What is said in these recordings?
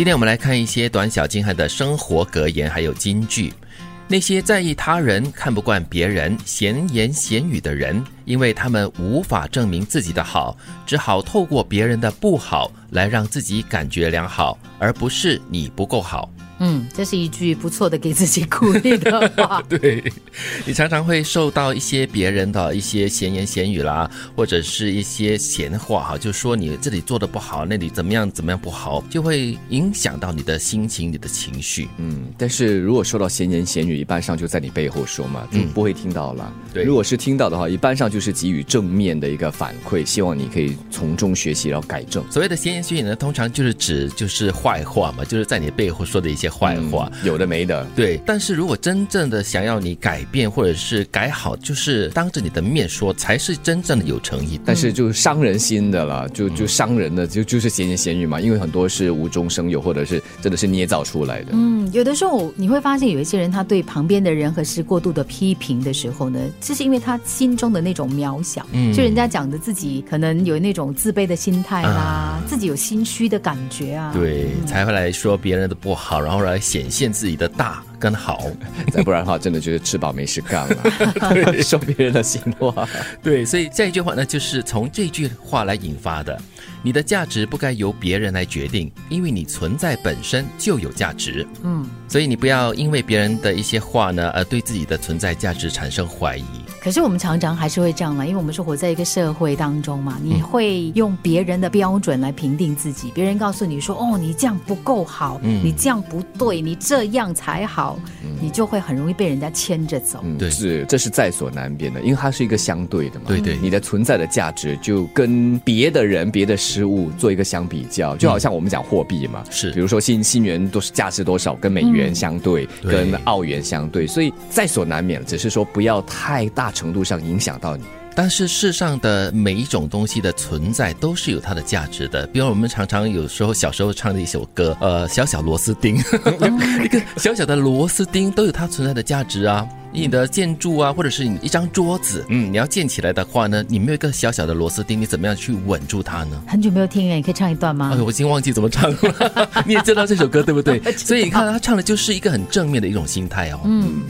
今天我们来看一些短小精悍的生活格言，还有金句。那些在意他人、看不惯别人、闲言闲语的人，因为他们无法证明自己的好，只好透过别人的不好来让自己感觉良好，而不是你不够好。嗯，这是一句不错的给自己鼓励的话。对，你常常会受到一些别人的一些闲言闲语啦，或者是一些闲话哈，就说你这里做的不好，那里怎么样怎么样不好，就会影响到你的心情、你的情绪。嗯，但是如果受到闲言闲语，一般上就在你背后说嘛，就不会听到了。对，如果是听到的话，一般上就是给予正面的一个反馈，希望你可以从中学习，然后改正。所谓的闲言闲语呢，通常就是指就是坏话嘛，就是在你背后说的一些。坏话有的没的，对。但是如果真正的想要你改变或者是改好，就是当着你的面说，才是真正的有诚意。但是就伤人心的了，就就伤人的，就就是闲言闲语嘛。因为很多是无中生有，或者是真的是捏造出来的。嗯，有的时候你会发现，有一些人他对旁边的人和事过度的批评的时候呢，这是因为他心中的那种渺小，嗯就人家讲的自己可能有那种自卑的心态啦，自己有心虚的感觉啊，对，才会来说别人的不好，然后。来显现自己的大跟好，再不然的话，真的就是吃饱没事干了，说别人的心话。对，所以这一句话呢，就是从这句话来引发的。你的价值不该由别人来决定，因为你存在本身就有价值。嗯，所以你不要因为别人的一些话呢，而对自己的存在价值产生怀疑。可是我们常常还是会这样嘛，因为我们是活在一个社会当中嘛，你会用别人的标准来评定自己。别人告诉你说：“哦，你这样不够好，你这样不对，你这样才好。”你就会很容易被人家牵着走。嗯对，是这是在所难免的，因为它是一个相对的嘛。对对，你的存在的价值就跟别的人、别的。事物做一个相比较，就好像我们讲货币嘛，是，比如说新新元都是价值多少，跟美元相对，跟澳元相对，所以在所难免，只是说不要太大程度上影响到你。但是世上的每一种东西的存在都是有它的价值的，比如我们常常有时候小时候唱的一首歌，呃，小小螺丝钉，一个小小的螺丝钉都有它存在的价值啊。你的建筑啊，或者是你一张桌子，嗯，你要建起来的话呢，你没有一个小小的螺丝钉，你怎么样去稳住它呢？很久没有听了，你可以唱一段吗？哎，我已经忘记怎么唱了。你也知道这首歌对不对？所以你看他唱的就是一个很正面的一种心态哦。嗯，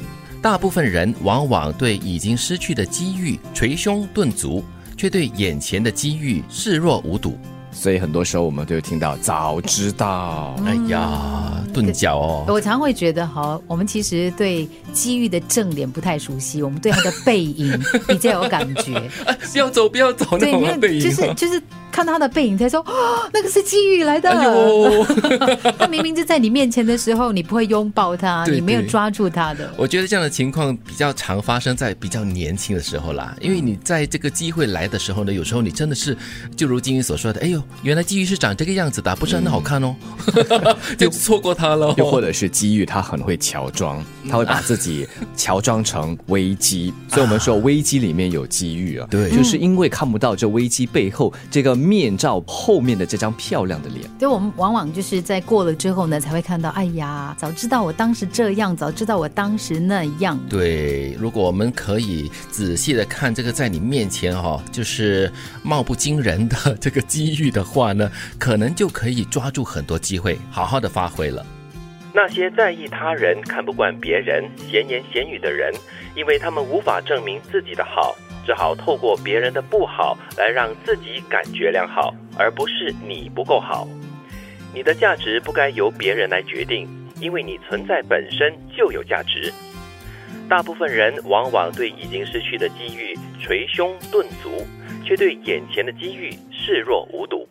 大部分人往往对已经失去的机遇捶胸顿足，却对眼前的机遇视若无睹。所以很多时候我们都有听到早知道，哎呀，钝脚哦。我常会觉得哈，我们其实对机遇的正脸不太熟悉，我们对他的背影 比较有感觉。不要走，不要走，那种背影，就是就是。看他的背影，才说：“哦，那个是机遇来的。他明明就在你面前的时候，你不会拥抱他，你没有抓住他的。我觉得这样的情况比较常发生在比较年轻的时候啦，因为你在这个机会来的时候呢，有时候你真的是就如金鱼所说的，哎呦，原来机遇是长这个样子的，不是很好看哦，就错过他了。又或者是机遇，他很会乔装，他会把自己乔装成危机，所以我们说危机里面有机遇啊。对，就是因为看不到这危机背后这个。面罩后面的这张漂亮的脸，对我们往往就是在过了之后呢，才会看到，哎呀，早知道我当时这样，早知道我当时那样。对，如果我们可以仔细的看这个在你面前哈，就是貌不惊人的这个机遇的话呢，可能就可以抓住很多机会，好好的发挥了。那些在意他人、看不惯别人、闲言闲语的人，因为他们无法证明自己的好。只好透过别人的不好来让自己感觉良好，而不是你不够好。你的价值不该由别人来决定，因为你存在本身就有价值。大部分人往往对已经失去的机遇捶胸顿足，却对眼前的机遇视若无睹。